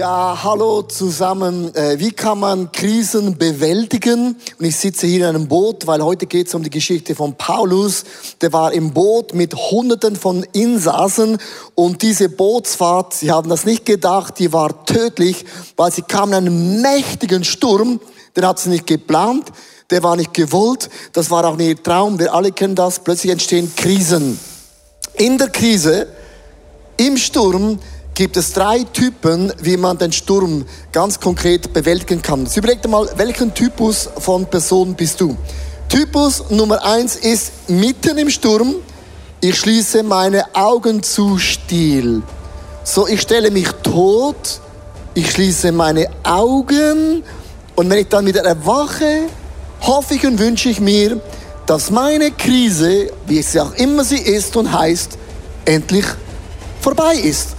Ja, hallo zusammen. Äh, Wie kann man Krisen bewältigen? Und ich sitze hier in einem Boot, weil heute geht es um die Geschichte von Paulus. Der war im Boot mit Hunderten von Insassen und diese Bootsfahrt, sie haben das nicht gedacht, die war tödlich, weil sie kamen in einen mächtigen Sturm. Den hat sie nicht geplant, der war nicht gewollt, das war auch nicht ihr Traum. Wir alle kennen das. Plötzlich entstehen Krisen. In der Krise, im Sturm, gibt es drei Typen, wie man den Sturm ganz konkret bewältigen kann. Jetzt überleg dir mal, welchen Typus von Person bist du? Typus Nummer eins ist mitten im Sturm, ich schließe meine Augen zu Stil. So, ich stelle mich tot, ich schließe meine Augen und wenn ich dann wieder erwache, hoffe ich und wünsche ich mir, dass meine Krise, wie es auch immer sie ist und heißt, endlich vorbei ist.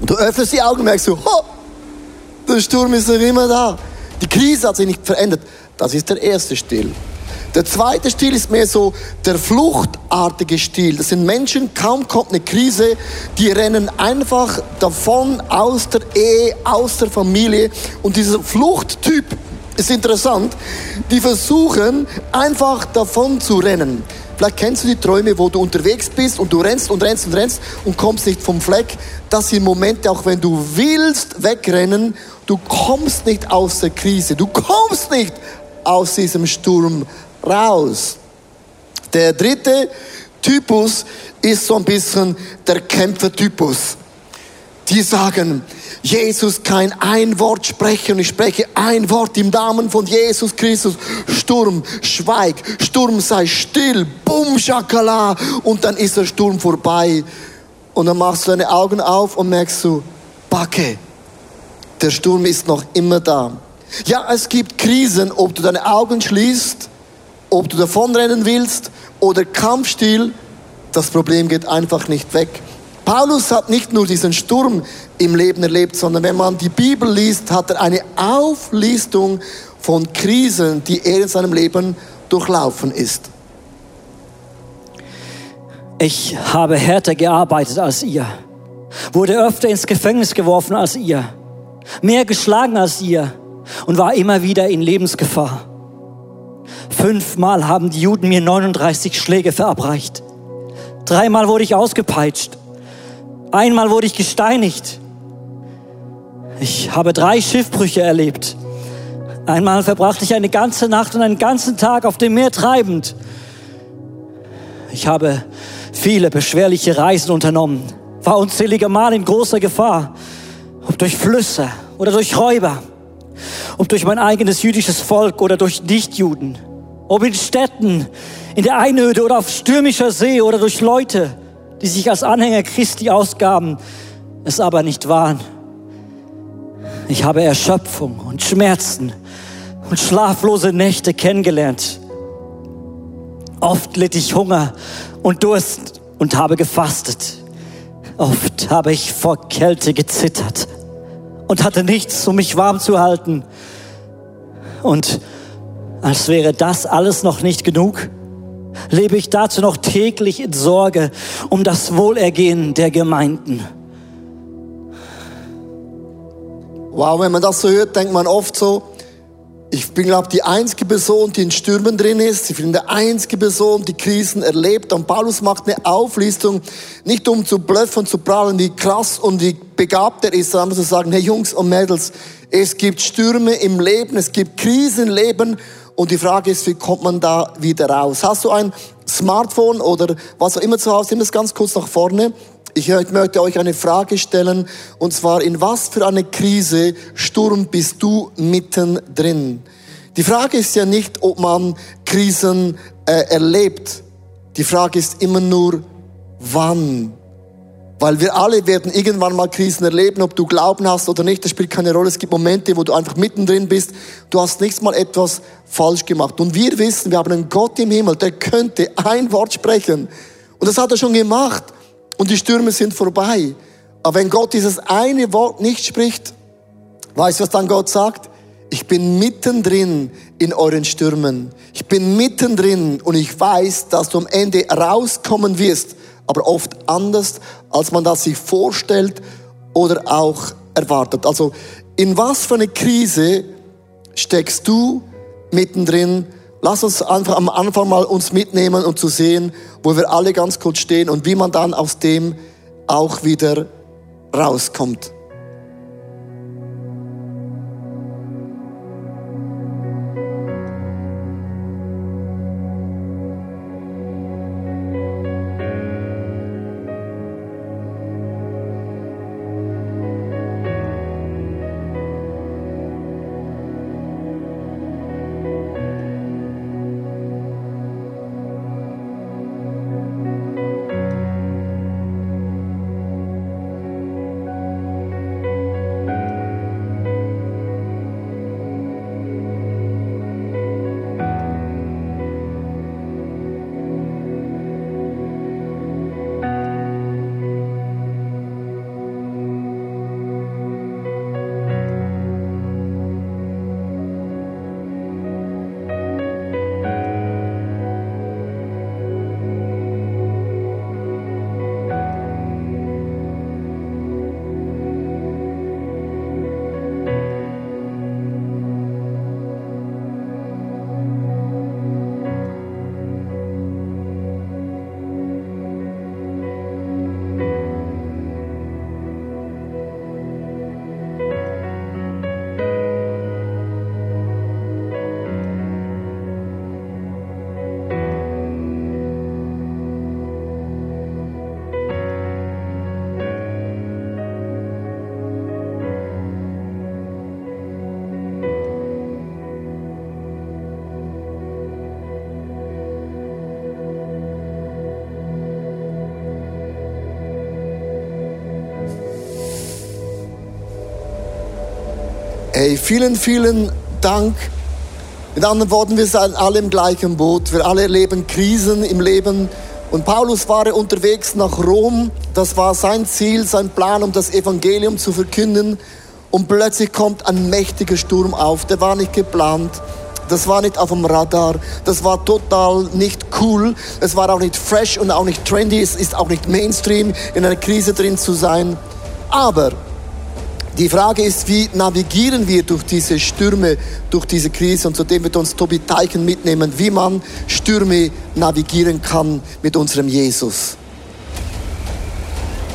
Du öffnest die Augen und merkst so, ho, der Sturm ist noch immer da. Die Krise hat sich nicht verändert. Das ist der erste Stil. Der zweite Stil ist mehr so der fluchtartige Stil. Das sind Menschen, kaum kommt eine Krise, die rennen einfach davon aus der Ehe, aus der Familie. Und dieser Fluchttyp ist interessant. Die versuchen einfach davon zu rennen. Vielleicht kennst du die Träume, wo du unterwegs bist und du rennst und rennst und rennst und kommst nicht vom Fleck. Das sind Momente, auch wenn du willst wegrennen, du kommst nicht aus der Krise, du kommst nicht aus diesem Sturm raus. Der dritte Typus ist so ein bisschen der Kämpfertypus. Die sagen, Jesus kein ein Wort sprechen ich spreche ein Wort im Namen von Jesus Christus. Sturm, schweig, Sturm sei still, bumm, schakala und dann ist der Sturm vorbei und dann machst du deine Augen auf und merkst du, Backe, der Sturm ist noch immer da. Ja, es gibt Krisen, ob du deine Augen schließt, ob du davonrennen willst oder Kampfstil, das Problem geht einfach nicht weg. Paulus hat nicht nur diesen Sturm im Leben erlebt, sondern wenn man die Bibel liest, hat er eine Auflistung von Krisen, die er in seinem Leben durchlaufen ist. Ich habe härter gearbeitet als ihr, wurde öfter ins Gefängnis geworfen als ihr, mehr geschlagen als ihr und war immer wieder in Lebensgefahr. Fünfmal haben die Juden mir 39 Schläge verabreicht. Dreimal wurde ich ausgepeitscht. Einmal wurde ich gesteinigt. Ich habe drei Schiffbrüche erlebt. Einmal verbrachte ich eine ganze Nacht und einen ganzen Tag auf dem Meer treibend. Ich habe viele beschwerliche Reisen unternommen, war unzählige Mal in großer Gefahr, ob durch Flüsse oder durch Räuber, ob durch mein eigenes jüdisches Volk oder durch Nichtjuden, ob in Städten, in der Einöde oder auf stürmischer See oder durch Leute, die sich als Anhänger Christi ausgaben, es aber nicht waren. Ich habe Erschöpfung und Schmerzen und schlaflose Nächte kennengelernt. Oft litt ich Hunger und Durst und habe gefastet. Oft habe ich vor Kälte gezittert und hatte nichts, um mich warm zu halten. Und als wäre das alles noch nicht genug, lebe ich dazu noch täglich in Sorge um das Wohlergehen der Gemeinden. Wow, wenn man das so hört, denkt man oft so, ich bin, glaube die einzige Person, die in Stürmen drin ist. Ich bin die einzige Person, die Krisen erlebt. Und Paulus macht eine Auflistung, nicht um zu bluffen, zu prahlen, wie krass und wie begabt er ist, sondern zu sagen, hey Jungs und Mädels, es gibt Stürme im Leben, es gibt Krisen im Leben. Und die Frage ist, wie kommt man da wieder raus? Hast du ein Smartphone oder was auch immer zu Hause? Nimm das ganz kurz nach vorne. Ich möchte euch eine Frage stellen, und zwar, in was für eine Krise, Sturm bist du mittendrin? Die Frage ist ja nicht, ob man Krisen äh, erlebt. Die Frage ist immer nur, wann. Weil wir alle werden irgendwann mal Krisen erleben, ob du Glauben hast oder nicht, das spielt keine Rolle. Es gibt Momente, wo du einfach mittendrin bist. Du hast nicht mal etwas falsch gemacht. Und wir wissen, wir haben einen Gott im Himmel, der könnte ein Wort sprechen. Und das hat er schon gemacht und die Stürme sind vorbei. Aber wenn Gott dieses eine Wort nicht spricht, weißt du, was dann Gott sagt? ich bin mittendrin in euren Stürmen. Ich bin mittendrin und ich weiß, dass du am Ende rauskommen wirst, aber oft anders, als man das sich vorstellt oder auch erwartet. Also in was für eine Krise steckst du mittendrin? Lass uns einfach am Anfang mal uns mitnehmen und zu sehen, wo wir alle ganz kurz stehen und wie man dann aus dem auch wieder rauskommt. Hey, vielen, vielen Dank. Mit anderen Worten, wir sind alle im gleichen Boot. Wir alle erleben Krisen im Leben. Und Paulus war unterwegs nach Rom. Das war sein Ziel, sein Plan, um das Evangelium zu verkünden. Und plötzlich kommt ein mächtiger Sturm auf. Der war nicht geplant. Das war nicht auf dem Radar. Das war total nicht cool. Es war auch nicht fresh und auch nicht trendy. Es ist auch nicht Mainstream, in einer Krise drin zu sein. Aber die Frage ist, wie navigieren wir durch diese Stürme, durch diese Krise? Und zudem wird uns Tobi Teichen mitnehmen, wie man Stürme navigieren kann mit unserem Jesus.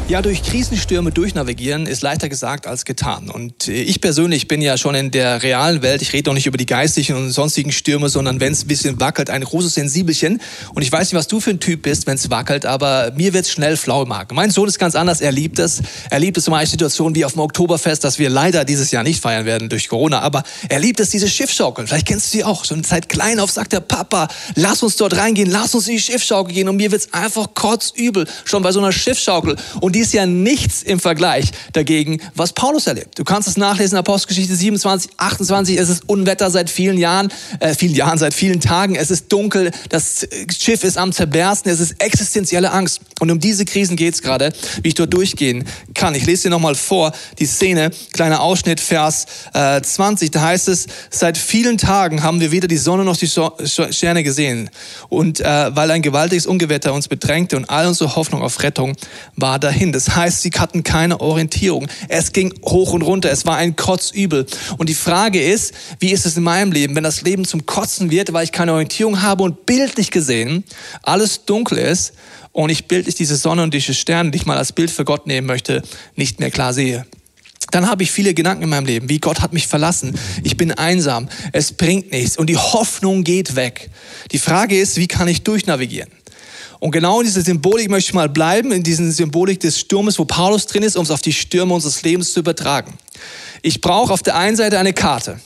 Ja, durch Krisenstürme durchnavigieren ist leichter gesagt als getan. Und äh, ich persönlich bin ja schon in der realen Welt. Ich rede doch nicht über die geistigen und sonstigen Stürme, sondern wenn es ein bisschen wackelt, ein großes Sensibelchen. Und ich weiß nicht, was du für ein Typ bist, wenn es wackelt, aber mir wird es schnell flau im. Mein Sohn ist ganz anders. Er liebt es. Er liebt es zum Beispiel Situationen wie auf dem Oktoberfest, das wir leider dieses Jahr nicht feiern werden durch Corona. Aber er liebt es, diese Schiffschaukel. Vielleicht kennst du sie auch. Schon seit klein auf sagt der Papa, lass uns dort reingehen, lass uns in die Schiffschaukel gehen. Und mir wird es einfach kotzübel, schon bei so einer Schiffschaukel. Und die ist ja nichts im Vergleich dagegen, was Paulus erlebt. Du kannst es nachlesen, Apostelgeschichte 27, 28. Es ist Unwetter seit vielen Jahren, äh, vielen Jahren, seit vielen Tagen. Es ist dunkel, das Schiff ist am zerbersten, es ist existenzielle Angst. Und um diese Krisen geht es gerade, wie ich dort durchgehen kann. Ich lese dir nochmal vor, die Szene, kleiner Ausschnitt, Vers äh, 20. Da heißt es, seit vielen Tagen haben wir weder die Sonne noch die Sterne gesehen. Und äh, weil ein gewaltiges Ungewetter uns bedrängte und all unsere Hoffnung auf Rettung war dahin. Das heißt, heißt, sie hatten keine Orientierung. Es ging hoch und runter. Es war ein Kotzübel. Und die Frage ist, wie ist es in meinem Leben, wenn das Leben zum Kotzen wird, weil ich keine Orientierung habe und bildlich gesehen alles dunkel ist und ich bildlich diese Sonne und diese Sterne, die ich mal als Bild für Gott nehmen möchte, nicht mehr klar sehe. Dann habe ich viele Gedanken in meinem Leben, wie Gott hat mich verlassen, ich bin einsam, es bringt nichts und die Hoffnung geht weg. Die Frage ist, wie kann ich durchnavigieren? Und genau in dieser Symbolik möchte ich mal bleiben, in dieser Symbolik des Sturmes, wo Paulus drin ist, um es auf die Stürme unseres Lebens zu übertragen. Ich brauche auf der einen Seite eine Karte.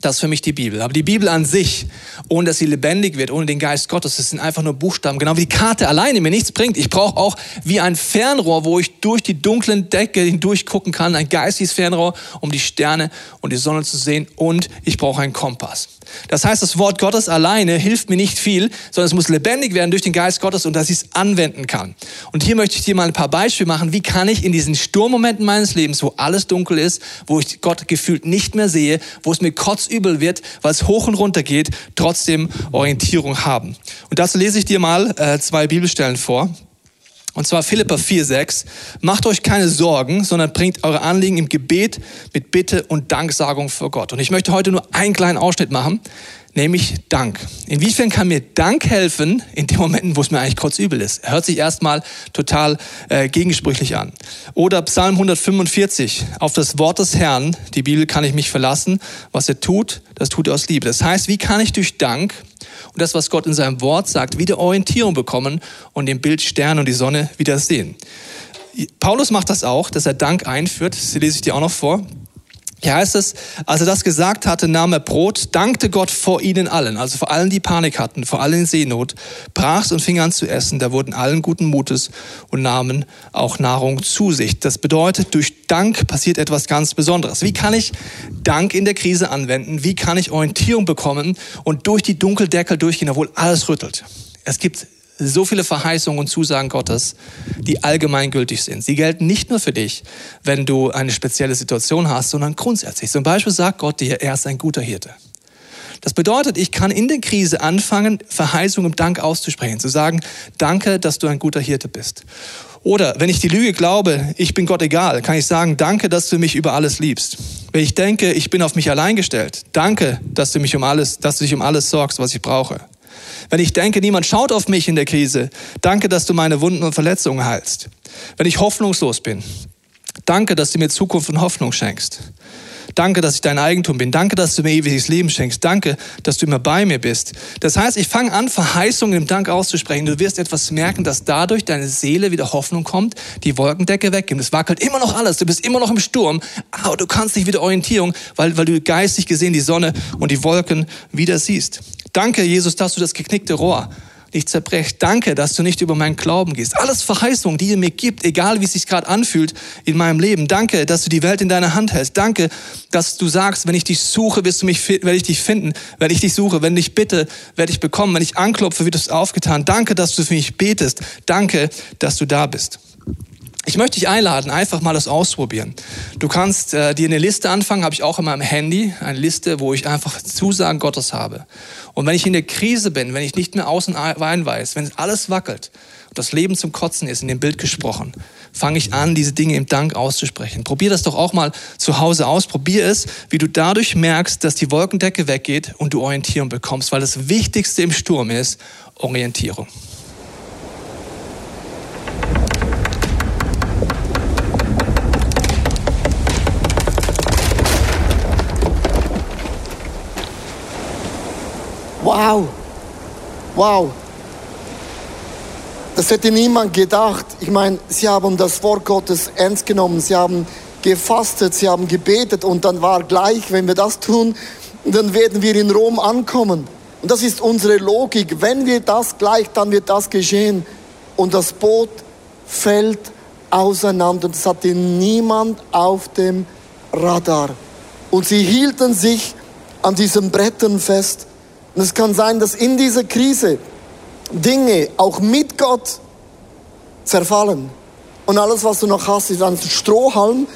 Das ist für mich die Bibel. Aber die Bibel an sich, ohne dass sie lebendig wird, ohne den Geist Gottes, das sind einfach nur Buchstaben. Genau wie die Karte alleine mir nichts bringt. Ich brauche auch wie ein Fernrohr, wo ich durch die dunklen Decke hindurch gucken kann, ein geistiges Fernrohr, um die Sterne und die Sonne zu sehen. Und ich brauche einen Kompass. Das heißt, das Wort Gottes alleine hilft mir nicht viel, sondern es muss lebendig werden durch den Geist Gottes und dass ich es anwenden kann. Und hier möchte ich dir mal ein paar Beispiele machen. Wie kann ich in diesen Sturmmomenten meines Lebens, wo alles dunkel ist, wo ich Gott gefühlt nicht mehr sehe, wo es mir kotzübel wird, weil es hoch und runter geht, trotzdem Orientierung haben. Und dazu lese ich dir mal äh, zwei Bibelstellen vor. Und zwar Philippa 4,6. Macht euch keine Sorgen, sondern bringt eure Anliegen im Gebet mit Bitte und Danksagung vor Gott. Und ich möchte heute nur einen kleinen Ausschnitt machen, nämlich Dank. Inwiefern kann mir Dank helfen in den Momenten, wo es mir eigentlich kurz übel ist? Hört sich erstmal total äh, gegensprüchlich an. Oder Psalm 145. Auf das Wort des Herrn, die Bibel kann ich mich verlassen. Was er tut, das tut er aus Liebe. Das heißt, wie kann ich durch Dank und das, was Gott in seinem Wort sagt, wieder Orientierung bekommen und dem Bild Stern und die Sonne wieder sehen. Paulus macht das auch, dass er Dank einführt. Das lese ich dir auch noch vor. Hier heißt es, als er das gesagt hatte, nahm er Brot, dankte Gott vor ihnen allen, also vor allen, die Panik hatten, vor allen in Seenot, brach's und fing an zu essen. Da wurden allen guten Mutes und nahmen auch Nahrung zu sich. Das bedeutet, durch Dank passiert etwas ganz Besonderes. Wie kann ich Dank in der Krise anwenden? Wie kann ich Orientierung bekommen und durch die Dunkeldeckel durchgehen, obwohl alles rüttelt? Es gibt so viele Verheißungen und Zusagen Gottes, die allgemeingültig sind. Sie gelten nicht nur für dich, wenn du eine spezielle Situation hast, sondern grundsätzlich. Zum Beispiel sagt Gott dir, er ist ein guter Hirte. Das bedeutet, ich kann in der Krise anfangen, Verheißungen im Dank auszusprechen, zu sagen, danke, dass du ein guter Hirte bist. Oder wenn ich die Lüge glaube, ich bin Gott egal, kann ich sagen, danke, dass du mich über alles liebst. Wenn ich denke, ich bin auf mich allein gestellt, danke, dass du mich um alles, dass du dich um alles sorgst, was ich brauche. Wenn ich denke, niemand schaut auf mich in der Krise, danke, dass du meine Wunden und Verletzungen heilst. Wenn ich hoffnungslos bin, danke, dass du mir Zukunft und Hoffnung schenkst. Danke, dass ich dein Eigentum bin. Danke, dass du mir ewiges Leben schenkst. Danke, dass du immer bei mir bist. Das heißt, ich fange an, Verheißungen im Dank auszusprechen. Du wirst etwas merken, dass dadurch deine Seele wieder Hoffnung kommt, die Wolkendecke weggibt. Es wackelt immer noch alles. Du bist immer noch im Sturm, aber du kannst dich wieder Orientierung, weil, weil du geistig gesehen die Sonne und die Wolken wieder siehst. Danke, Jesus, dass du das geknickte Rohr nicht zerbrechst. Danke, dass du nicht über meinen Glauben gehst. Alles Verheißungen, die ihr mir gibt, egal wie es sich gerade anfühlt in meinem Leben. Danke, dass du die Welt in deiner Hand hältst. Danke, dass du sagst, wenn ich dich suche, wirst du mich, werde ich dich finden. Wenn ich dich suche, wenn ich bitte, werde ich bekommen. Wenn ich anklopfe, wird es aufgetan. Danke, dass du für mich betest. Danke, dass du da bist. Ich möchte dich einladen, einfach mal das ausprobieren. Du kannst äh, dir eine Liste anfangen, habe ich auch in meinem Handy, eine Liste, wo ich einfach Zusagen Gottes habe. Und wenn ich in der Krise bin, wenn ich nicht mehr außen ein weiß, wenn alles wackelt und das Leben zum Kotzen ist, in dem Bild gesprochen, fange ich an, diese Dinge im Dank auszusprechen. Probier das doch auch mal zu Hause aus. Probier es, wie du dadurch merkst, dass die Wolkendecke weggeht und du Orientierung bekommst, weil das Wichtigste im Sturm ist Orientierung. Wow, wow. Das hätte niemand gedacht. Ich meine, sie haben das Wort Gottes ernst genommen, sie haben gefastet, sie haben gebetet und dann war gleich, wenn wir das tun, dann werden wir in Rom ankommen. Und das ist unsere Logik. Wenn wir das gleich, dann wird das geschehen. Und das Boot fällt auseinander. Das hatte niemand auf dem Radar. Und sie hielten sich an diesen Brettern fest. Und es kann sein, dass in dieser Krise Dinge auch mit Gott zerfallen. Und alles, was du noch hast, ist ein Strohhalm,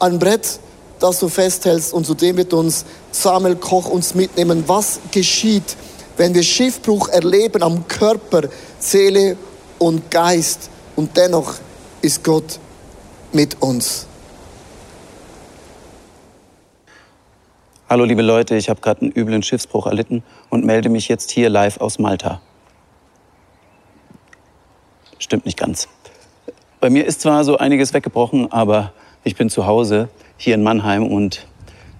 ein Brett, das du festhältst. Und zudem wird uns Samuel Koch uns mitnehmen. Was geschieht, wenn wir Schiffbruch erleben am Körper, Seele und Geist? Und dennoch ist Gott mit uns. Hallo liebe Leute, ich habe gerade einen üblen Schiffsbruch erlitten und melde mich jetzt hier live aus Malta. Stimmt nicht ganz. Bei mir ist zwar so einiges weggebrochen, aber ich bin zu Hause hier in Mannheim und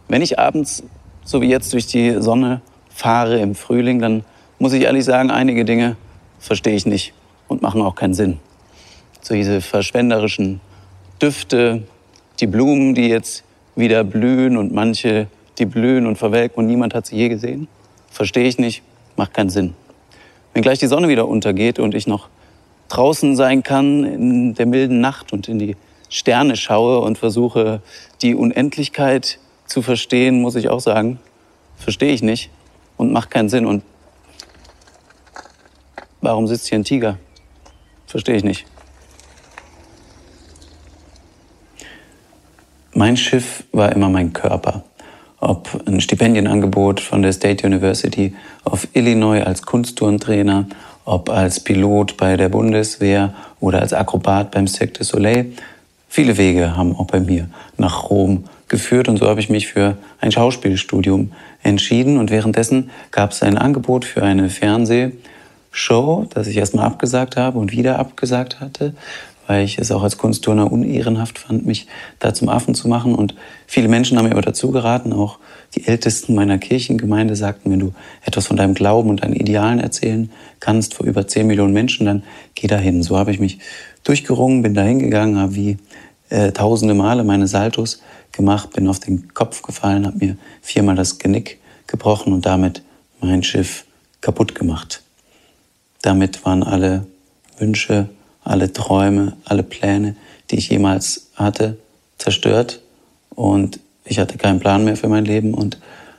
wenn ich abends, so wie jetzt, durch die Sonne fahre im Frühling, dann muss ich ehrlich sagen, einige Dinge verstehe ich nicht und machen auch keinen Sinn. So diese verschwenderischen Düfte, die Blumen, die jetzt wieder blühen und manche die blühen und verwelken und niemand hat sie je gesehen? Verstehe ich nicht, macht keinen Sinn. Wenn gleich die Sonne wieder untergeht und ich noch draußen sein kann in der milden Nacht und in die Sterne schaue und versuche, die Unendlichkeit zu verstehen, muss ich auch sagen, verstehe ich nicht und macht keinen Sinn. Und warum sitzt hier ein Tiger? Verstehe ich nicht. Mein Schiff war immer mein Körper. Ob ein Stipendienangebot von der State University of Illinois als Kunstturntrainer, ob als Pilot bei der Bundeswehr oder als Akrobat beim Cirque du Soleil. Viele Wege haben auch bei mir nach Rom geführt und so habe ich mich für ein Schauspielstudium entschieden und währenddessen gab es ein Angebot für eine Fernsehshow, das ich erstmal abgesagt habe und wieder abgesagt hatte, weil ich es auch als Kunstturner unehrenhaft fand, mich da zum Affen zu machen und viele Menschen haben mir aber dazu geraten, auch die Ältesten meiner Kirchengemeinde sagten, wenn du etwas von deinem Glauben und deinen Idealen erzählen kannst vor über 10 Millionen Menschen, dann geh dahin. So habe ich mich durchgerungen, bin dahin gegangen, habe wie äh, tausende Male meine Saltos gemacht, bin auf den Kopf gefallen, habe mir viermal das Genick gebrochen und damit mein Schiff kaputt gemacht. Damit waren alle Wünsche, alle Träume, alle Pläne, die ich jemals hatte, zerstört und ich hatte keinen Plan mehr für mein Leben und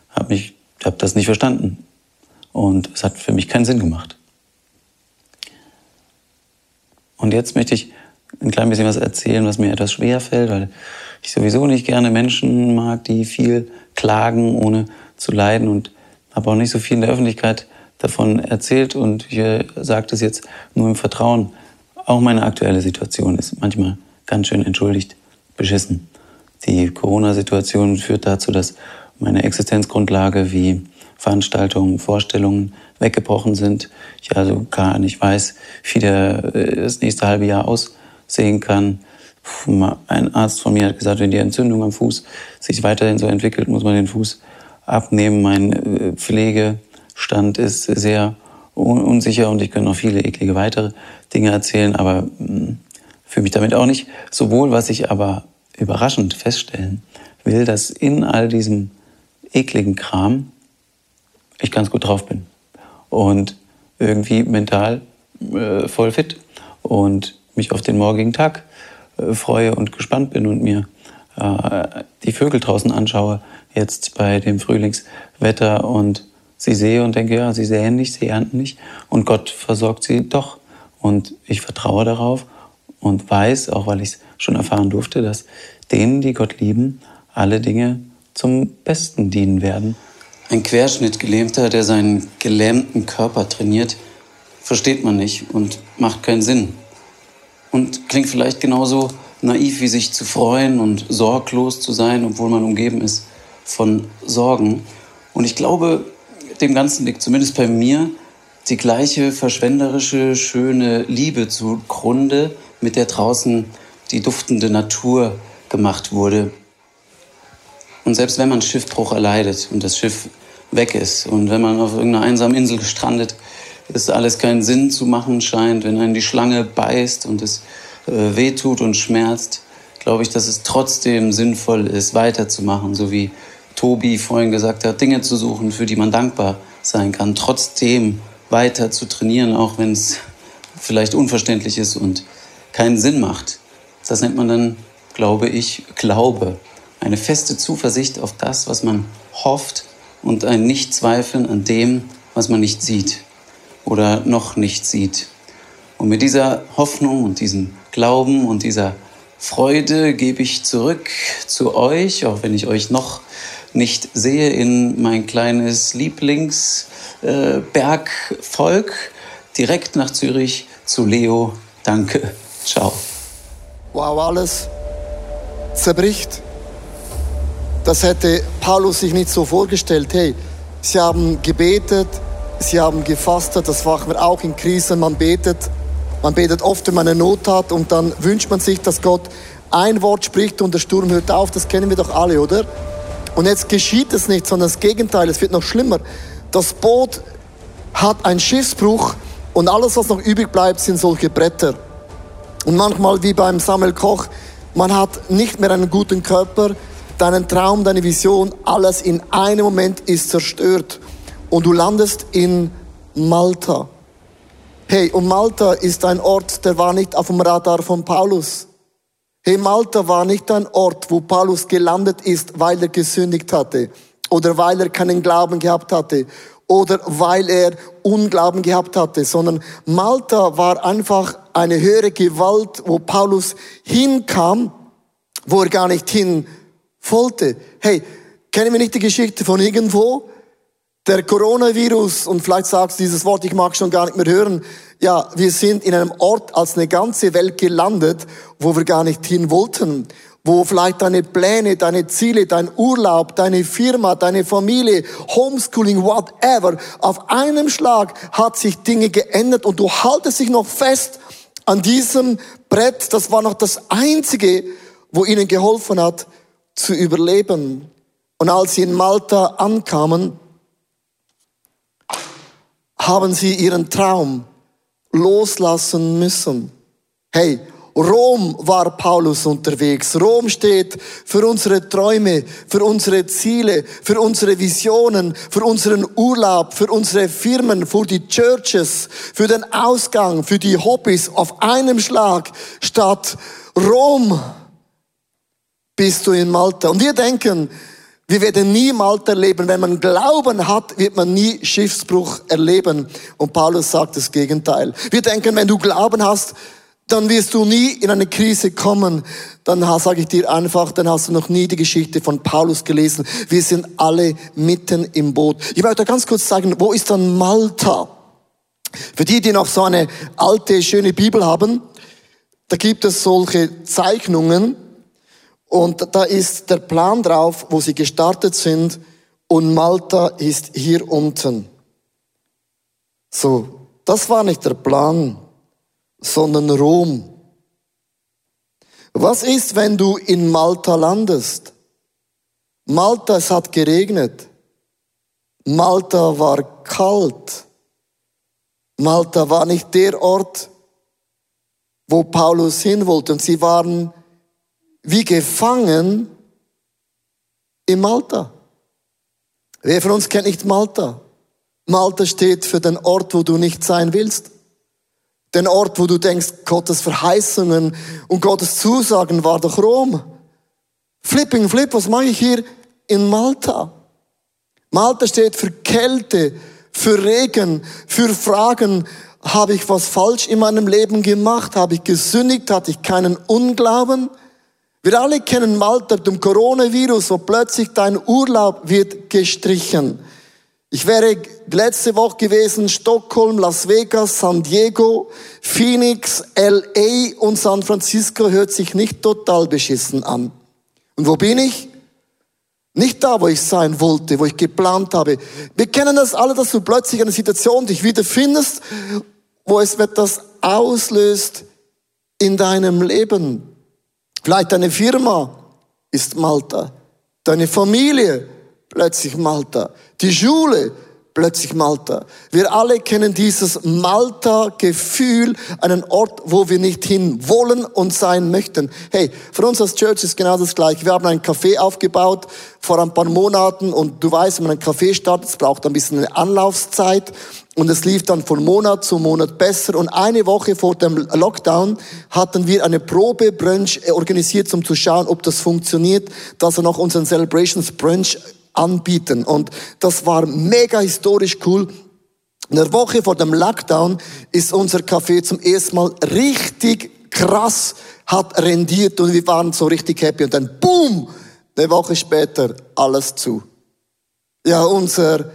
habe mich, das nicht verstanden und es hat für mich keinen Sinn gemacht. Und jetzt möchte ich ein klein bisschen was erzählen, was mir etwas schwer fällt, weil ich sowieso nicht gerne Menschen mag, die viel klagen, ohne zu leiden und habe auch nicht so viel in der Öffentlichkeit davon erzählt und ich sage das jetzt nur im Vertrauen. Auch meine aktuelle Situation ist manchmal ganz schön entschuldigt beschissen. Die Corona-Situation führt dazu, dass meine Existenzgrundlage wie Veranstaltungen, Vorstellungen weggebrochen sind. Ich also gar nicht weiß, wie der, äh, das nächste halbe Jahr aussehen kann. Ein Arzt von mir hat gesagt, wenn die Entzündung am Fuß sich weiterhin so entwickelt, muss man den Fuß abnehmen. Mein äh, Pflegestand ist sehr unsicher und ich könnte noch viele eklige weitere Dinge erzählen, aber hm, fühle mich damit auch nicht so wohl. Was ich aber überraschend feststellen will, dass in all diesem ekligen Kram ich ganz gut drauf bin und irgendwie mental äh, voll fit und mich auf den morgigen Tag äh, freue und gespannt bin und mir äh, die Vögel draußen anschaue, jetzt bei dem Frühlingswetter und sie sehe und denke, ja, sie säen nicht, sie ernten nicht und Gott versorgt sie doch. Und ich vertraue darauf und weiß, auch weil ich es schon erfahren durfte, dass denen, die Gott lieben, alle Dinge zum Besten dienen werden. Ein Querschnittgelähmter, der seinen gelähmten Körper trainiert, versteht man nicht und macht keinen Sinn. Und klingt vielleicht genauso naiv wie sich zu freuen und sorglos zu sein, obwohl man umgeben ist von Sorgen. Und ich glaube, dem Ganzen liegt zumindest bei mir die gleiche verschwenderische, schöne Liebe zugrunde, mit der draußen die duftende Natur gemacht wurde. Und selbst wenn man Schiffbruch erleidet und das Schiff weg ist und wenn man auf irgendeiner einsamen Insel gestrandet ist, alles keinen Sinn zu machen scheint, wenn einen die Schlange beißt und es äh, wehtut und schmerzt, glaube ich, dass es trotzdem sinnvoll ist, weiterzumachen, so wie Tobi vorhin gesagt hat, Dinge zu suchen, für die man dankbar sein kann, trotzdem weiter zu trainieren, auch wenn es vielleicht unverständlich ist und keinen Sinn macht. Das nennt man dann, glaube ich, Glaube. Eine feste Zuversicht auf das, was man hofft und ein Nichtzweifeln an dem, was man nicht sieht oder noch nicht sieht. Und mit dieser Hoffnung und diesem Glauben und dieser Freude gebe ich zurück zu euch, auch wenn ich euch noch nicht sehe, in mein kleines Lieblingsbergvolk, äh, direkt nach Zürich zu Leo. Danke. Ciao. Wow, alles zerbricht. Das hätte Paulus sich nicht so vorgestellt. Hey, sie haben gebetet, sie haben gefastet, das machen wir auch in Krisen, man betet. Man betet oft, wenn man eine Not hat und dann wünscht man sich, dass Gott ein Wort spricht und der Sturm hört auf. Das kennen wir doch alle, oder? Und jetzt geschieht es nicht, sondern das Gegenteil, es wird noch schlimmer. Das Boot hat einen Schiffsbruch und alles, was noch übrig bleibt, sind solche Bretter. Und manchmal wie beim Samuel Koch, man hat nicht mehr einen guten Körper, deinen Traum, deine Vision, alles in einem Moment ist zerstört und du landest in Malta. Hey, und Malta ist ein Ort, der war nicht auf dem Radar von Paulus. Hey, Malta war nicht ein Ort, wo Paulus gelandet ist, weil er gesündigt hatte oder weil er keinen Glauben gehabt hatte oder weil er Unglauben gehabt hatte, sondern Malta war einfach eine höhere Gewalt, wo Paulus hinkam, wo er gar nicht hin wollte. Hey, kennen wir nicht die Geschichte von irgendwo? Der Coronavirus, und vielleicht sagst du dieses Wort, ich mag schon gar nicht mehr hören, ja, wir sind in einem Ort als eine ganze Welt gelandet, wo wir gar nicht hin wollten wo vielleicht deine Pläne, deine Ziele, dein Urlaub, deine Firma, deine Familie, Homeschooling, whatever, auf einem Schlag hat sich Dinge geändert und du haltest dich noch fest an diesem Brett. Das war noch das Einzige, wo ihnen geholfen hat, zu überleben. Und als sie in Malta ankamen, haben sie ihren Traum loslassen müssen. Hey, Rom war Paulus unterwegs. Rom steht für unsere Träume, für unsere Ziele, für unsere Visionen, für unseren Urlaub, für unsere Firmen, für die Churches, für den Ausgang, für die Hobbys auf einem Schlag. Statt Rom bist du in Malta. Und wir denken, wir werden nie Malta erleben. Wenn man Glauben hat, wird man nie Schiffsbruch erleben. Und Paulus sagt das Gegenteil. Wir denken, wenn du Glauben hast, dann wirst du nie in eine Krise kommen. Dann sage ich dir einfach, dann hast du noch nie die Geschichte von Paulus gelesen. Wir sind alle mitten im Boot. Ich möchte ganz kurz sagen, wo ist dann Malta? Für die, die noch so eine alte, schöne Bibel haben, da gibt es solche Zeichnungen und da ist der Plan drauf, wo sie gestartet sind und Malta ist hier unten. So, das war nicht der Plan sondern Rom. Was ist, wenn du in Malta landest? Malta, es hat geregnet. Malta war kalt. Malta war nicht der Ort, wo Paulus hin wollte. Und sie waren wie gefangen in Malta. Wer von uns kennt nicht Malta? Malta steht für den Ort, wo du nicht sein willst. Den Ort, wo du denkst, Gottes Verheißungen und Gottes Zusagen war doch Rom. Flipping Flip, was mache ich hier in Malta? Malta steht für Kälte, für Regen, für Fragen. Habe ich was falsch in meinem Leben gemacht? Habe ich gesündigt? Hatte ich keinen Unglauben? Wir alle kennen Malta, dem Coronavirus, wo plötzlich dein Urlaub wird gestrichen. Ich wäre letzte Woche gewesen, Stockholm, Las Vegas, San Diego, Phoenix, LA und San Francisco hört sich nicht total beschissen an. Und wo bin ich? Nicht da, wo ich sein wollte, wo ich geplant habe. Wir kennen das alle, dass du plötzlich eine Situation dich wiederfindest, wo es etwas auslöst in deinem Leben. Vielleicht deine Firma ist Malta, deine Familie plötzlich Malta. Die Schule, plötzlich Malta. Wir alle kennen dieses Malta-Gefühl, einen Ort, wo wir nicht hin wollen und sein möchten. Hey, für uns als Church ist genau das Gleiche. Wir haben ein Café aufgebaut vor ein paar Monaten und du weißt, wenn man ein Café startet, es braucht ein bisschen eine Anlaufzeit und es lief dann von Monat zu Monat besser. Und eine Woche vor dem Lockdown hatten wir eine Probe-Brunch organisiert, um zu schauen, ob das funktioniert, dass er noch unseren Celebrations Brunch anbieten. Und das war mega historisch cool. In der Woche vor dem Lockdown ist unser Café zum ersten Mal richtig krass hat rendiert und wir waren so richtig happy und dann boom, eine Woche später alles zu. Ja, unser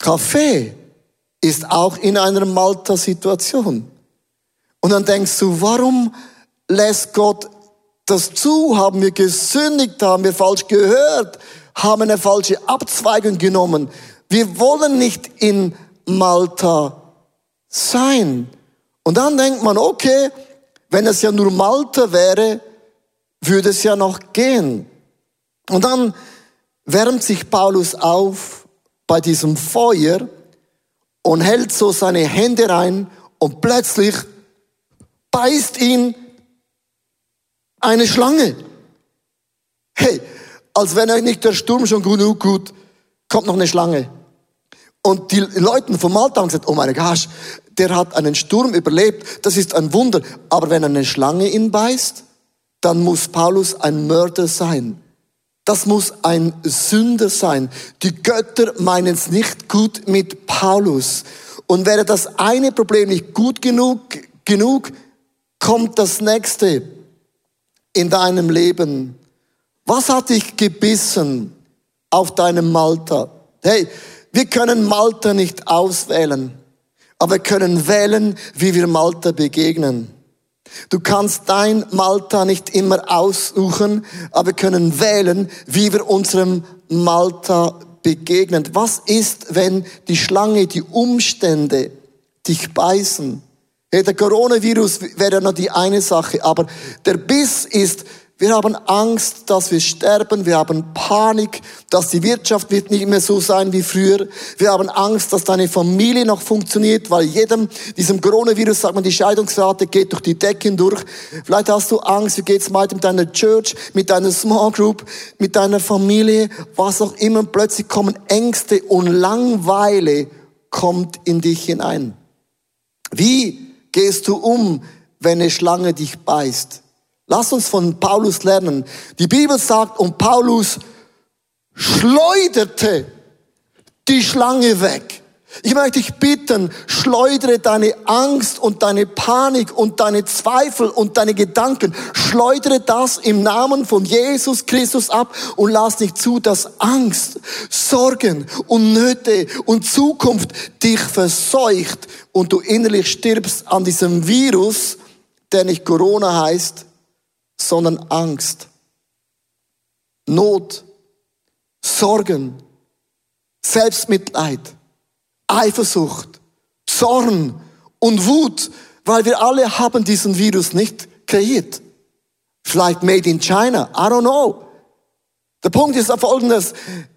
Café ist auch in einer Malta-Situation. Und dann denkst du, warum lässt Gott das zu? Haben wir gesündigt? Haben wir falsch gehört? haben eine falsche Abzweigung genommen. Wir wollen nicht in Malta sein. Und dann denkt man, okay, wenn es ja nur Malta wäre, würde es ja noch gehen. Und dann wärmt sich Paulus auf bei diesem Feuer und hält so seine Hände rein und plötzlich beißt ihn eine Schlange. Hey, als wenn euch nicht der Sturm schon genug gut, kommt noch eine Schlange. Und die Leute vom Malta haben oh mein Gott, der hat einen Sturm überlebt, das ist ein Wunder. Aber wenn eine Schlange ihn beißt, dann muss Paulus ein Mörder sein. Das muss ein Sünder sein. Die Götter meinen es nicht gut mit Paulus. Und wäre das eine Problem nicht gut genug, genug, kommt das nächste in deinem Leben. Was hat dich gebissen auf deinem Malta? Hey, wir können Malta nicht auswählen, aber wir können wählen, wie wir Malta begegnen. Du kannst dein Malta nicht immer aussuchen, aber wir können wählen, wie wir unserem Malta begegnen. Was ist, wenn die Schlange, die Umstände dich beißen? Hey, der Coronavirus wäre noch die eine Sache, aber der Biss ist, wir haben Angst, dass wir sterben. Wir haben Panik, dass die Wirtschaft wird nicht mehr so sein wie früher. Wir haben Angst, dass deine Familie noch funktioniert, weil jedem, diesem Coronavirus sagt man, die Scheidungsrate geht durch die Decken durch. Vielleicht hast du Angst, wie geht's weiter mit deiner Church, mit deiner Small Group, mit deiner Familie, was auch immer. Plötzlich kommen Ängste und Langweile kommt in dich hinein. Wie gehst du um, wenn eine Schlange dich beißt? Lass uns von Paulus lernen. Die Bibel sagt, und Paulus schleuderte die Schlange weg. Ich möchte dich bitten, schleudere deine Angst und deine Panik und deine Zweifel und deine Gedanken, schleudere das im Namen von Jesus Christus ab und lass nicht zu, dass Angst, Sorgen und Nöte und Zukunft dich verseucht und du innerlich stirbst an diesem Virus, der nicht Corona heißt, sondern Angst, Not, Sorgen, Selbstmitleid, Eifersucht, Zorn und Wut, weil wir alle haben diesen Virus nicht kreiert. Vielleicht made in China, I don't know. Der Punkt ist folgendes,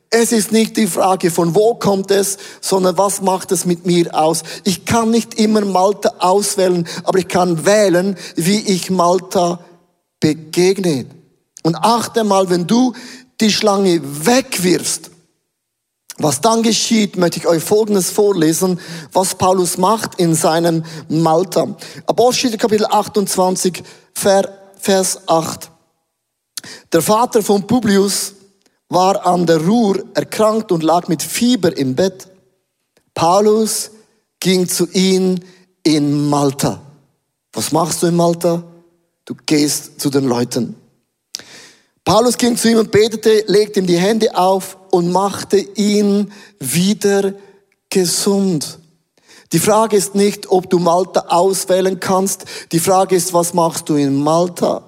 es ist nicht die Frage von wo kommt es, sondern was macht es mit mir aus. Ich kann nicht immer Malta auswählen, aber ich kann wählen, wie ich Malta begegnet. Und achte mal, wenn du die Schlange wegwirfst, was dann geschieht, möchte ich euch Folgendes vorlesen, was Paulus macht in seinem Malta. Apostel Kapitel 28, Vers 8. Der Vater von Publius war an der Ruhr erkrankt und lag mit Fieber im Bett. Paulus ging zu ihm in Malta. Was machst du in Malta? Du gehst zu den Leuten. Paulus ging zu ihm und betete, legte ihm die Hände auf und machte ihn wieder gesund. Die Frage ist nicht, ob du Malta auswählen kannst. Die Frage ist, was machst du in Malta?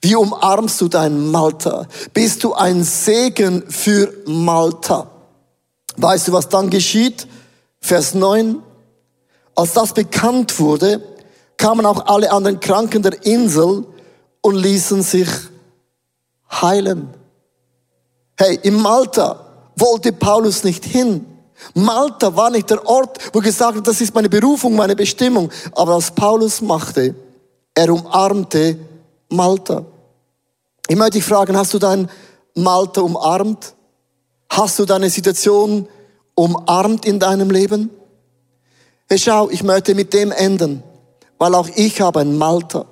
Wie umarmst du dein Malta? Bist du ein Segen für Malta? Weißt du, was dann geschieht? Vers 9. Als das bekannt wurde, kamen auch alle anderen Kranken der Insel und ließen sich heilen. Hey, in Malta wollte Paulus nicht hin. Malta war nicht der Ort, wo gesagt hat, das ist meine Berufung, meine Bestimmung. Aber was Paulus machte, er umarmte Malta. Ich möchte dich fragen, hast du dein Malta umarmt? Hast du deine Situation umarmt in deinem Leben? Hey, schau, ich möchte mit dem enden weil auch ich habe ein Malta.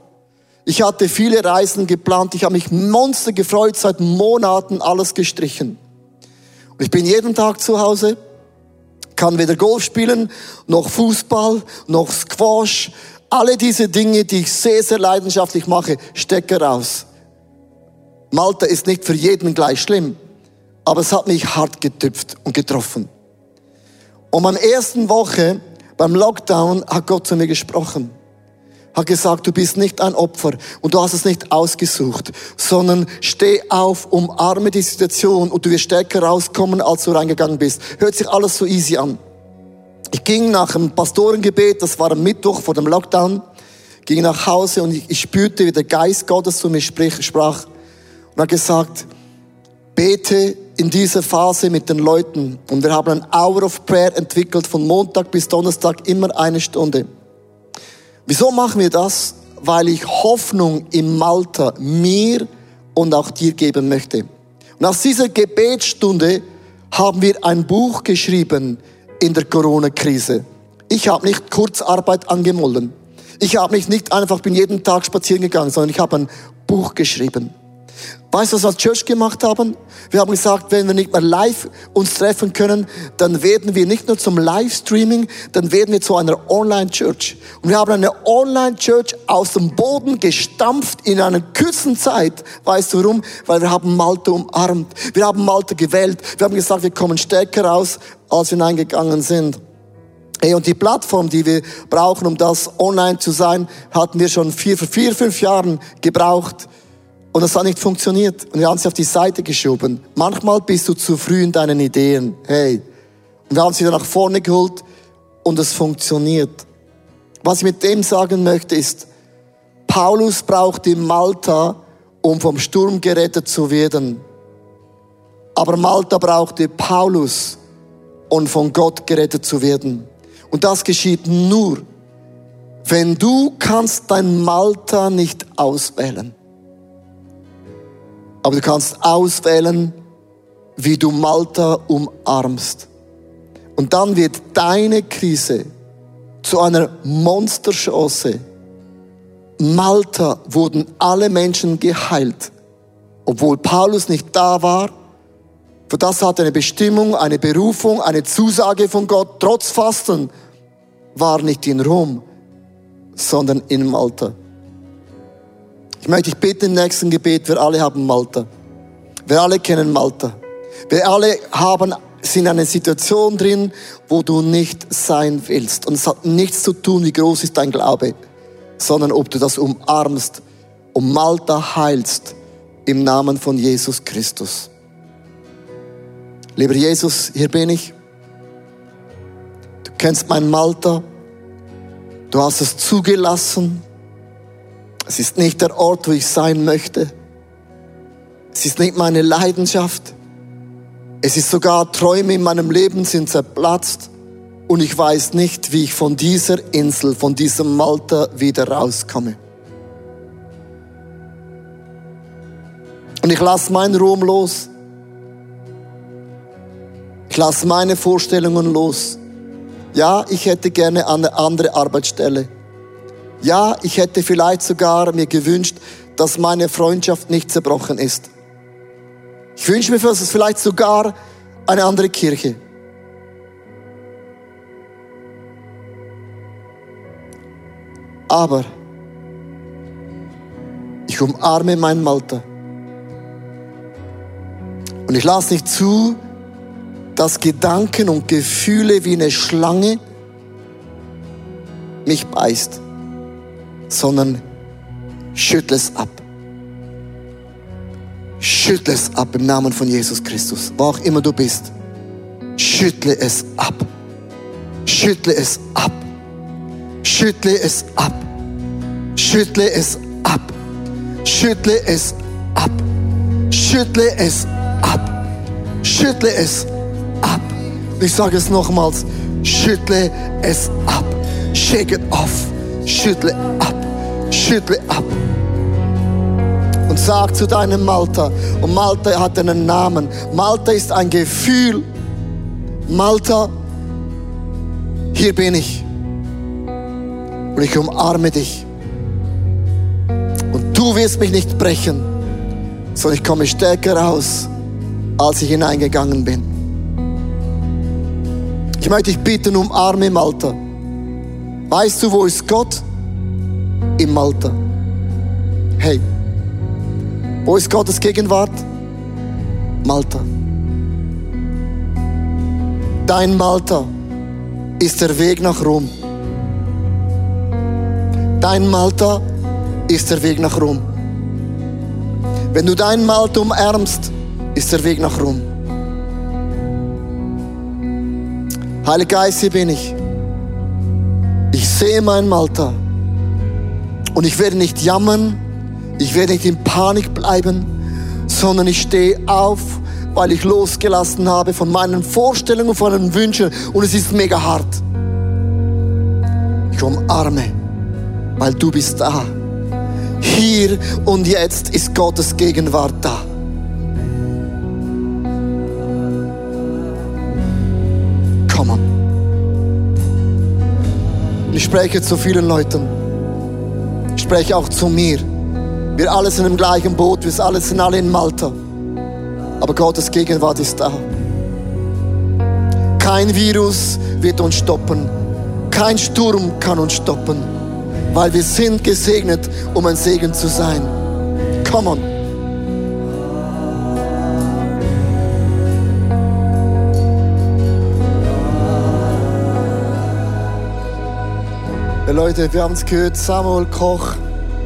Ich hatte viele Reisen geplant, ich habe mich monster gefreut, seit Monaten alles gestrichen. Und ich bin jeden Tag zu Hause, kann weder Golf spielen, noch Fußball, noch Squash. Alle diese Dinge, die ich sehr, sehr leidenschaftlich mache, stecke raus. Malta ist nicht für jeden gleich schlimm, aber es hat mich hart getüpft und getroffen. Und am ersten Woche beim Lockdown hat Gott zu mir gesprochen hat gesagt, du bist nicht ein Opfer und du hast es nicht ausgesucht, sondern steh auf, umarme die Situation und du wirst stärker rauskommen, als du reingegangen bist. Hört sich alles so easy an. Ich ging nach dem Pastorengebet, das war am Mittwoch vor dem Lockdown, ging nach Hause und ich, spürte, wie der Geist Gottes zu mir sprach und hat gesagt, bete in dieser Phase mit den Leuten. Und wir haben ein Hour of Prayer entwickelt, von Montag bis Donnerstag immer eine Stunde. Wieso machen wir das? Weil ich Hoffnung im Malta mir und auch dir geben möchte. Und aus dieser Gebetsstunde haben wir ein Buch geschrieben in der Corona-Krise. Ich habe nicht Kurzarbeit angemolden. Ich habe mich nicht einfach, bin jeden Tag spazieren gegangen, sondern ich habe ein Buch geschrieben. Weißt du, was wir als Church gemacht haben? Wir haben gesagt, wenn wir nicht mehr live uns treffen können, dann werden wir nicht nur zum Livestreaming, dann werden wir zu einer Online-Church. Und wir haben eine Online-Church aus dem Boden gestampft in einer kurzen Zeit. Weißt du warum? Weil wir haben Malte umarmt. Wir haben Malte gewählt. Wir haben gesagt, wir kommen stärker raus, als wir hineingegangen sind. Hey, und die Plattform, die wir brauchen, um das online zu sein, hatten wir schon vier, vier, fünf Jahren gebraucht. Und das hat nicht funktioniert. Und wir haben sie auf die Seite geschoben. Manchmal bist du zu früh in deinen Ideen. Hey. Und wir haben sie dann nach vorne geholt und es funktioniert. Was ich mit dem sagen möchte ist, Paulus brauchte Malta, um vom Sturm gerettet zu werden. Aber Malta brauchte Paulus, um von Gott gerettet zu werden. Und das geschieht nur, wenn du kannst dein Malta nicht auswählen. Aber du kannst auswählen, wie du Malta umarmst. Und dann wird deine Krise zu einer Monsterchance. Malta wurden alle Menschen geheilt, obwohl Paulus nicht da war. Für das hat eine Bestimmung, eine Berufung, eine Zusage von Gott. Trotz Fasten war nicht in Rom, sondern in Malta. Ich möchte dich bitten im nächsten Gebet, wir alle haben Malta. Wir alle kennen Malta. Wir alle haben, sind in einer Situation drin, wo du nicht sein willst. Und es hat nichts zu tun, wie groß ist dein Glaube, sondern ob du das umarmst und Malta heilst im Namen von Jesus Christus. Lieber Jesus, hier bin ich. Du kennst mein Malta. Du hast es zugelassen. Es ist nicht der Ort, wo ich sein möchte. Es ist nicht meine Leidenschaft. Es ist sogar Träume in meinem Leben sind zerplatzt und ich weiß nicht, wie ich von dieser Insel, von diesem Malta wieder rauskomme. Und ich lasse meinen Ruhm los. Ich lasse meine Vorstellungen los. Ja, ich hätte gerne eine andere Arbeitsstelle. Ja, ich hätte vielleicht sogar mir gewünscht, dass meine Freundschaft nicht zerbrochen ist. Ich wünsche mir vielleicht sogar eine andere Kirche. Aber ich umarme mein Malta. Und ich lasse nicht zu, dass Gedanken und Gefühle wie eine Schlange mich beißt sondern schüttle es ab. Schüttle es ab im Namen von Jesus Christus, wo auch immer du bist. Schüttle es ab. Schüttle es ab. Schüttle es ab. Schüttle es ab. Schüttle es ab. Schüttle es ab. Schüttle es ab. Ich sage es nochmals. Schüttle es ab. Shake it off. Schüttle ab schüttle ab und sag zu deinem Malta, und Malta hat einen Namen. Malta ist ein Gefühl. Malta, hier bin ich. Und ich umarme dich. Und du wirst mich nicht brechen, sondern ich komme stärker raus, als ich hineingegangen bin. Ich möchte dich bitten, umarme Malta. Weißt du, wo ist Gott? Im Malta. Hey, wo ist Gottes Gegenwart? Malta. Dein Malta ist der Weg nach Rom. Dein Malta ist der Weg nach Rom. Wenn du dein Malta umarmst, ist der Weg nach Rom. Heiliger Geist, hier bin ich. Ich sehe mein Malta. Und ich werde nicht jammern, ich werde nicht in Panik bleiben, sondern ich stehe auf, weil ich losgelassen habe von meinen Vorstellungen, von meinen Wünschen. Und es ist mega hart. Ich umarme, weil du bist da. Hier und jetzt ist Gottes Gegenwart da. Komm. Ich spreche zu vielen Leuten. Spreche auch zu mir. Wir alle sind im gleichen Boot, wir alle sind alle in Malta. Aber Gottes Gegenwart ist da. Kein Virus wird uns stoppen. Kein Sturm kann uns stoppen. Weil wir sind gesegnet, um ein Segen zu sein. Come on. Leute, wir haben es gehört, Samuel Koch.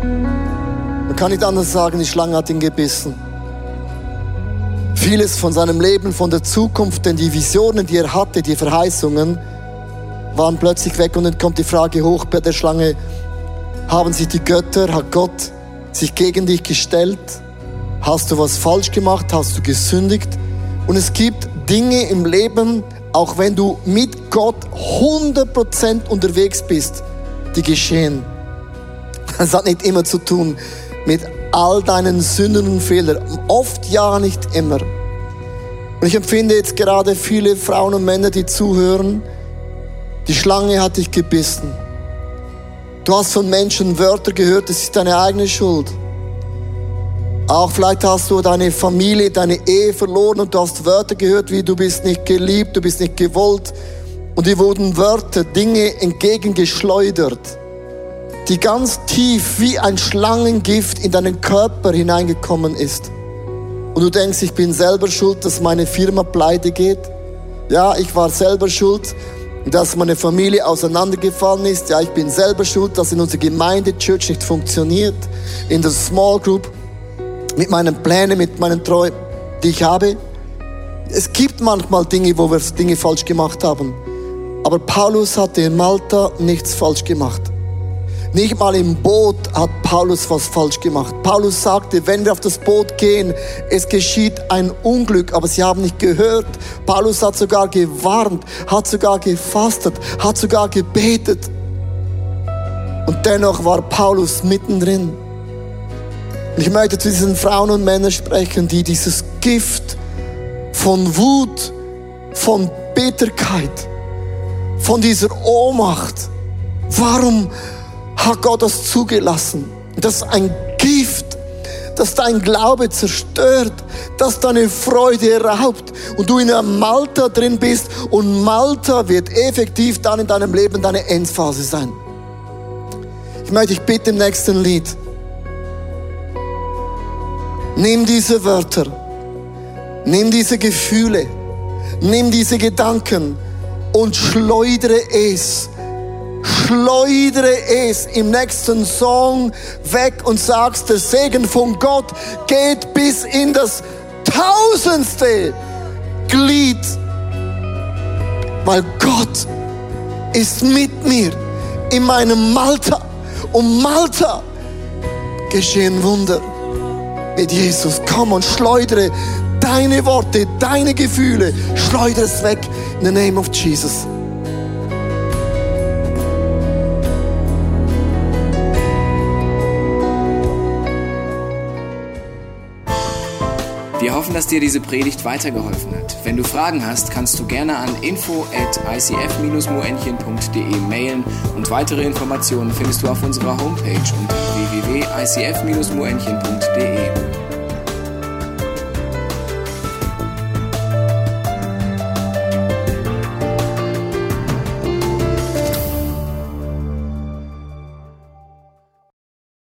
Man kann nicht anders sagen, die Schlange hat ihn gebissen. Vieles von seinem Leben, von der Zukunft, denn die Visionen, die er hatte, die Verheißungen, waren plötzlich weg und dann kommt die Frage hoch bei der Schlange, haben sich die Götter, hat Gott sich gegen dich gestellt? Hast du was falsch gemacht? Hast du gesündigt? Und es gibt Dinge im Leben, auch wenn du mit Gott 100% unterwegs bist, die geschehen. Das hat nicht immer zu tun mit all deinen Sünden und Fehlern. Oft ja, nicht immer. Und ich empfinde jetzt gerade viele Frauen und Männer, die zuhören, die Schlange hat dich gebissen. Du hast von Menschen Wörter gehört, das ist deine eigene Schuld. Auch vielleicht hast du deine Familie, deine Ehe verloren und du hast Wörter gehört, wie du bist nicht geliebt, du bist nicht gewollt. Und dir wurden Wörter, Dinge entgegengeschleudert, die ganz tief wie ein Schlangengift in deinen Körper hineingekommen ist. Und du denkst, ich bin selber schuld, dass meine Firma pleite geht. Ja, ich war selber schuld, dass meine Familie auseinandergefallen ist. Ja, ich bin selber schuld, dass in unserer Gemeinde Church nicht funktioniert. In der Small Group, mit meinen Plänen, mit meinen Träumen, die ich habe. Es gibt manchmal Dinge, wo wir Dinge falsch gemacht haben. Aber Paulus hatte in Malta nichts falsch gemacht. Nicht mal im Boot hat Paulus was falsch gemacht. Paulus sagte, wenn wir auf das Boot gehen, es geschieht ein Unglück, aber sie haben nicht gehört. Paulus hat sogar gewarnt, hat sogar gefastet, hat sogar gebetet. Und dennoch war Paulus mittendrin. Und ich möchte zu diesen Frauen und Männern sprechen, die dieses Gift von Wut, von Bitterkeit, von dieser Ohnmacht, warum hat Gott das zugelassen? Das ist ein Gift, das dein Glaube zerstört, das deine Freude raubt und du in einem Malta drin bist und Malta wird effektiv dann in deinem Leben deine Endphase sein. Ich möchte dich bitten im nächsten Lied, nimm diese Wörter, nimm diese Gefühle, nimm diese Gedanken und schleudere es. Schleudere es im nächsten Song weg und sagst, der Segen von Gott geht bis in das tausendste. Glied, weil Gott ist mit mir. In meinem Malta und Malta geschehen Wunder mit Jesus. Komm und schleudere deine Worte, deine Gefühle, schleudere es weg in the name of Jesus. Wir hoffen, dass dir diese Predigt weitergeholfen hat. Wenn du Fragen hast, kannst du gerne an info at icf-moenchen.de mailen und weitere Informationen findest du auf unserer Homepage unter www.icf-moenchen.de.